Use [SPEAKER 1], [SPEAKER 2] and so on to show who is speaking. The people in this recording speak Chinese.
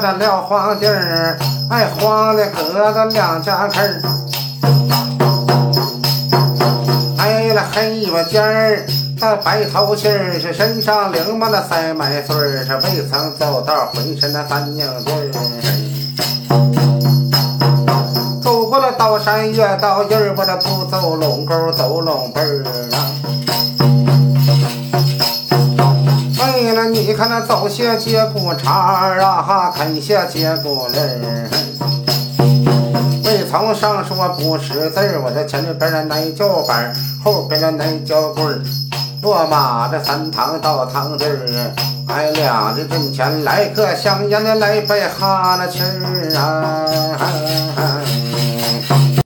[SPEAKER 1] 这撂荒地儿，哎，黄的疙瘩两家根儿，挨了黑巴尖儿。那白头心儿是身上领嘛那赛麦穗儿，是未曾走道，浑身那三拧劲儿。走过了刀山越到印儿，我这不走龙沟走龙背儿啊。了你看那走些接骨茬儿啊，哈，啃些接骨粒儿。未曾上说不识字儿，我这前边的奶脚板儿，后边的奶脚棍儿。落马的三堂到堂地儿，哎，两只阵前来个香烟的来杯哈那气儿啊！